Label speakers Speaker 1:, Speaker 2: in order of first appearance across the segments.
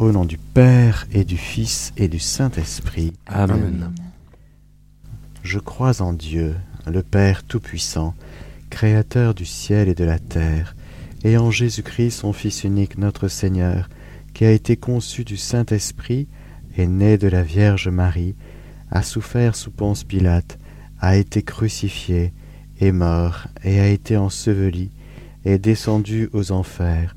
Speaker 1: Au nom du Père et du Fils et du Saint-Esprit.
Speaker 2: Amen.
Speaker 1: Je crois en Dieu, le Père Tout-Puissant, Créateur du ciel et de la terre, et en Jésus-Christ, son Fils unique, notre Seigneur, qui a été conçu du Saint-Esprit, est né de la Vierge Marie, a souffert sous Ponce Pilate, a été crucifié, est mort, et a été enseveli, est descendu aux enfers.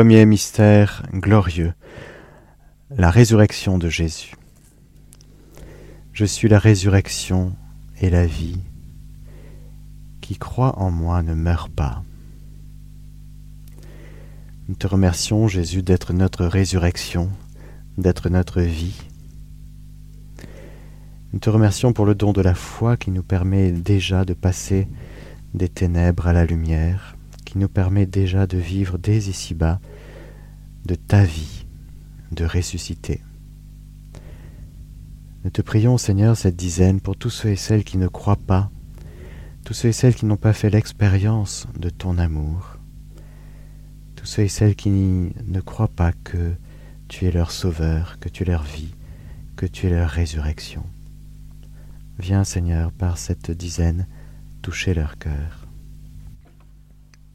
Speaker 1: Premier mystère glorieux, la résurrection de Jésus. Je suis la résurrection et la vie. Qui croit en moi ne meurt pas. Nous te remercions, Jésus, d'être notre résurrection, d'être notre vie. Nous te remercions pour le don de la foi qui nous permet déjà de passer des ténèbres à la lumière, qui nous permet déjà de vivre dès ici-bas de ta vie, de ressusciter. Nous te prions, Seigneur, cette dizaine pour tous ceux et celles qui ne croient pas, tous ceux et celles qui n'ont pas fait l'expérience de ton amour, tous ceux et celles qui ne croient pas que tu es leur sauveur, que tu es leur vie, que tu es leur résurrection. Viens, Seigneur, par cette dizaine, toucher leur cœur.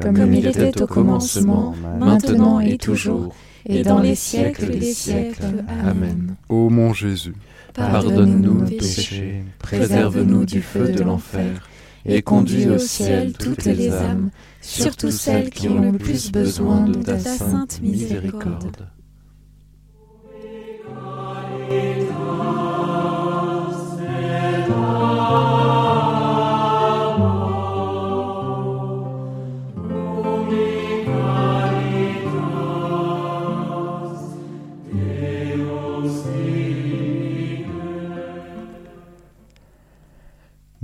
Speaker 2: Comme il était au commencement, maintenant et toujours, et dans les siècles des siècles. Amen.
Speaker 3: Ô mon Jésus,
Speaker 2: Pardonne-nous nos péchés, préserve-nous du feu de l'enfer, et conduis au ciel toutes les âmes, surtout celles qui ont le plus besoin de ta sainte miséricorde.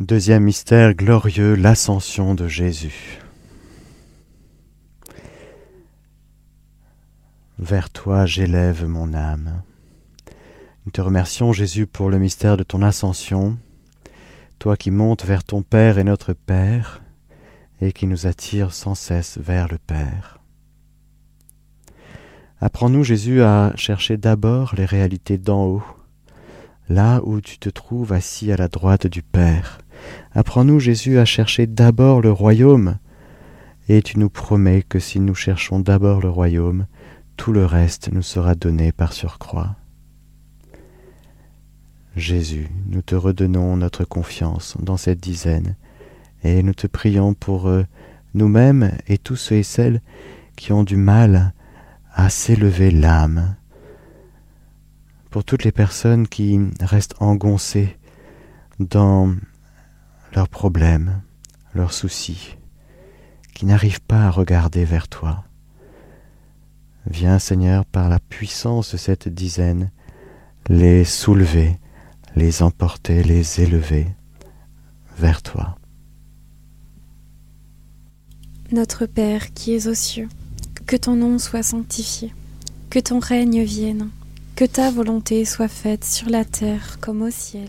Speaker 1: Deuxième mystère glorieux, l'ascension de Jésus. Vers toi j'élève mon âme. Nous te remercions Jésus pour le mystère de ton ascension, toi qui montes vers ton Père et notre Père, et qui nous attire sans cesse vers le Père. Apprends-nous Jésus à chercher d'abord les réalités d'en haut, là où tu te trouves assis à la droite du Père. Apprends-nous, Jésus, à chercher d'abord le royaume, et tu nous promets que si nous cherchons d'abord le royaume, tout le reste nous sera donné par surcroît. Jésus, nous te redonnons notre confiance dans cette dizaine, et nous te prions pour euh, nous-mêmes et tous ceux et celles qui ont du mal à s'élever l'âme, pour toutes les personnes qui restent engoncées dans leurs problèmes, leurs soucis, qui n'arrivent pas à regarder vers toi. Viens Seigneur par la puissance de cette dizaine, les soulever, les emporter, les élever vers toi.
Speaker 4: Notre Père qui es aux cieux, que ton nom soit sanctifié, que ton règne vienne, que ta volonté soit faite sur la terre comme au ciel.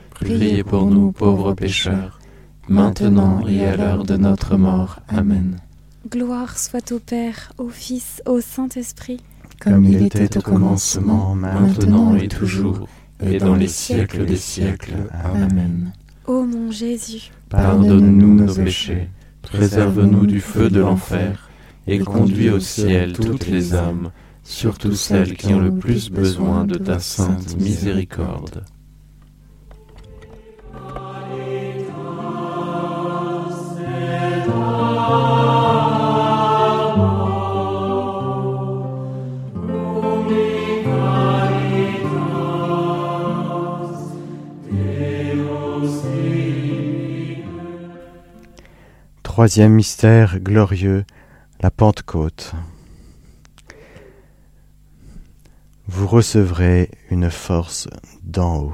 Speaker 2: priez pour nous pauvres pécheurs, maintenant et à l'heure de notre mort. Amen.
Speaker 4: Gloire soit au Père, au Fils, au Saint-Esprit,
Speaker 2: comme il était au commencement, maintenant et toujours, et dans les siècles des siècles. Amen.
Speaker 4: Ô mon Jésus,
Speaker 2: pardonne-nous nos péchés, préserve-nous du feu de l'enfer, et conduis au ciel toutes les âmes, surtout celles qui ont le plus besoin de ta sainte miséricorde.
Speaker 1: Troisième mystère glorieux, la Pentecôte. Vous recevrez une force d'en haut.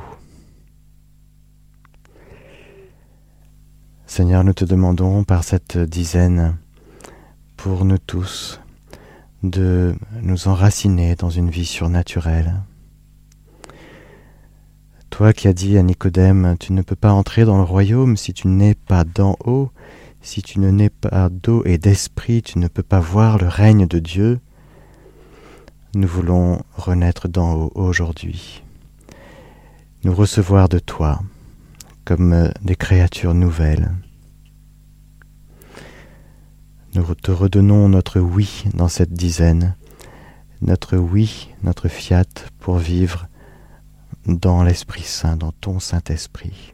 Speaker 1: Seigneur, nous te demandons par cette dizaine, pour nous tous, de nous enraciner dans une vie surnaturelle. Toi qui as dit à Nicodème, tu ne peux pas entrer dans le royaume si tu n'es pas d'en haut, si tu ne n'es pas d'eau et d'esprit, tu ne peux pas voir le règne de Dieu. Nous voulons renaître d'en haut aujourd'hui, nous recevoir de toi comme des créatures nouvelles. Nous te redonnons notre oui dans cette dizaine, notre oui, notre fiat pour vivre dans l'Esprit Saint, dans ton Saint-Esprit.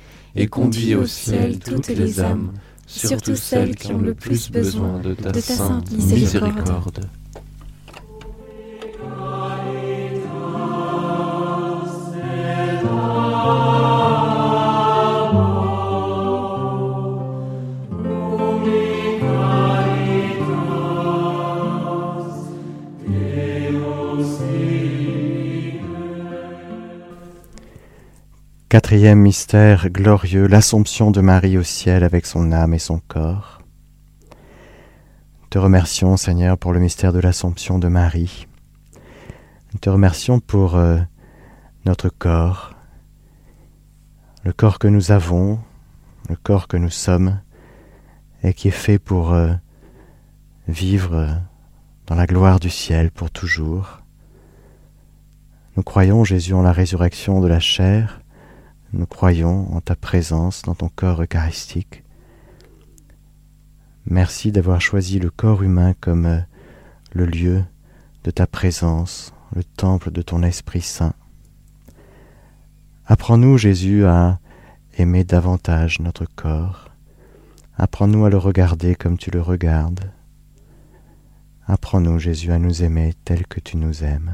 Speaker 4: et conduis au ciel toutes les âmes, surtout celles qui ont le plus besoin de ta, sainte miséricorde.
Speaker 1: Mystère glorieux, l'Assomption de Marie au ciel avec son âme et son corps. Te remercions Seigneur pour le mystère de l'Assomption de Marie. Te remercions pour euh, notre corps, le corps que nous avons, le corps que nous sommes, et qui est fait pour euh, vivre euh, dans la gloire du ciel pour toujours. Nous croyons, Jésus, en la résurrection de la chair, nous croyons en ta présence dans ton corps eucharistique. Merci d'avoir choisi le corps humain comme euh, le lieu de ta présence, le temple de ton Esprit Saint. Apprends-nous, Jésus, à aimer davantage notre corps. Apprends-nous à le regarder comme tu le regardes. Apprends-nous, Jésus, à nous aimer tel que tu nous aimes.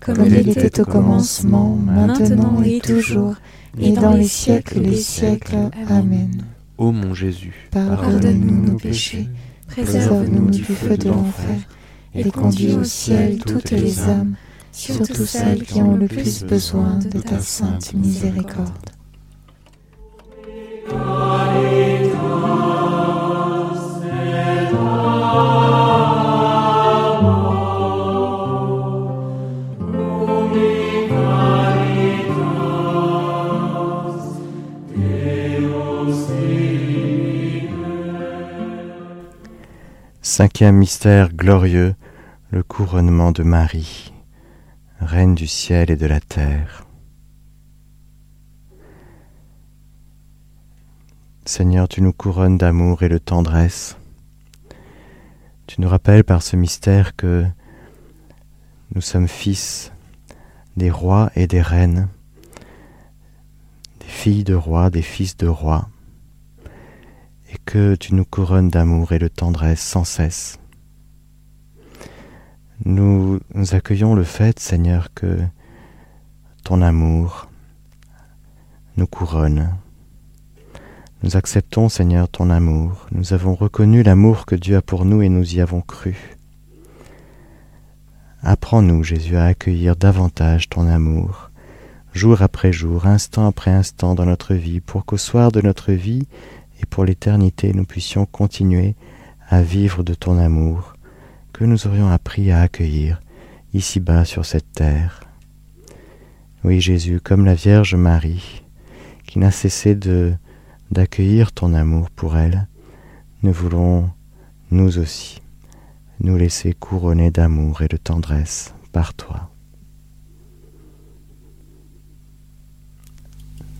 Speaker 5: Comme il était au commencement, maintenant et toujours, et dans les siècles des siècles. Amen.
Speaker 2: Ô mon Jésus,
Speaker 5: Pardonne-nous nos péchés, préserve-nous du feu de l'enfer, et conduis au ciel toutes les âmes, surtout celles qui ont le plus besoin de ta sainte miséricorde.
Speaker 1: Cinquième mystère glorieux, le couronnement de Marie, Reine du ciel et de la terre. Seigneur, tu nous couronnes d'amour et de tendresse. Tu nous rappelles par ce mystère que nous sommes fils des rois et des reines, des filles de rois, des fils de rois et que tu nous couronnes d'amour et de tendresse sans cesse. Nous, accueillons le fait, Seigneur, que ton amour nous couronne. Nous acceptons, Seigneur, ton amour. Nous avons reconnu l'amour que Dieu a pour nous et nous y avons cru. Apprends-nous, Jésus, à accueillir davantage ton amour, jour après jour, instant après instant dans notre vie, pour qu'au soir de notre vie, et pour l'éternité nous puissions continuer à vivre de ton amour que nous aurions appris à accueillir ici-bas sur cette terre. Oui Jésus, comme la Vierge Marie, qui n'a cessé de d'accueillir ton amour pour elle, nous voulons, nous aussi, nous laisser couronner d'amour et de tendresse par toi.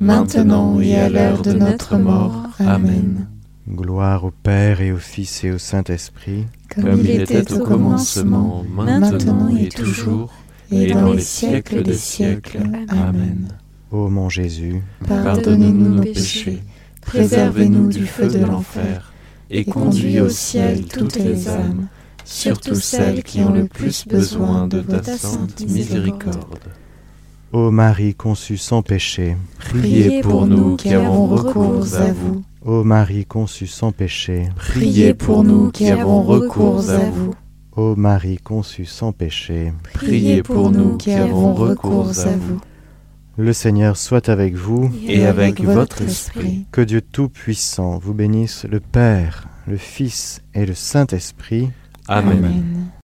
Speaker 5: maintenant et à l'heure de notre mort. Amen.
Speaker 1: Gloire au Père et au Fils et au Saint-Esprit,
Speaker 5: comme il était au commencement, maintenant et toujours, et dans les siècles des siècles. Amen.
Speaker 1: Ô mon Jésus,
Speaker 5: pardonnez-nous nos péchés, préservez-nous du feu de l'enfer, et conduis au ciel toutes les âmes, surtout celles qui ont le plus besoin de ta sainte miséricorde.
Speaker 1: Ô Marie conçue sans péché,
Speaker 5: priez pour nous qui avons recours à vous.
Speaker 1: Ô Marie conçue sans péché,
Speaker 5: priez pour nous qui avons recours à vous.
Speaker 1: Ô Marie conçue sans péché,
Speaker 5: priez pour nous qui avons recours à vous.
Speaker 1: Le Seigneur soit avec vous
Speaker 5: et avec votre esprit.
Speaker 1: Que Dieu Tout-Puissant vous bénisse, le Père, le Fils et le Saint-Esprit.
Speaker 5: Amen.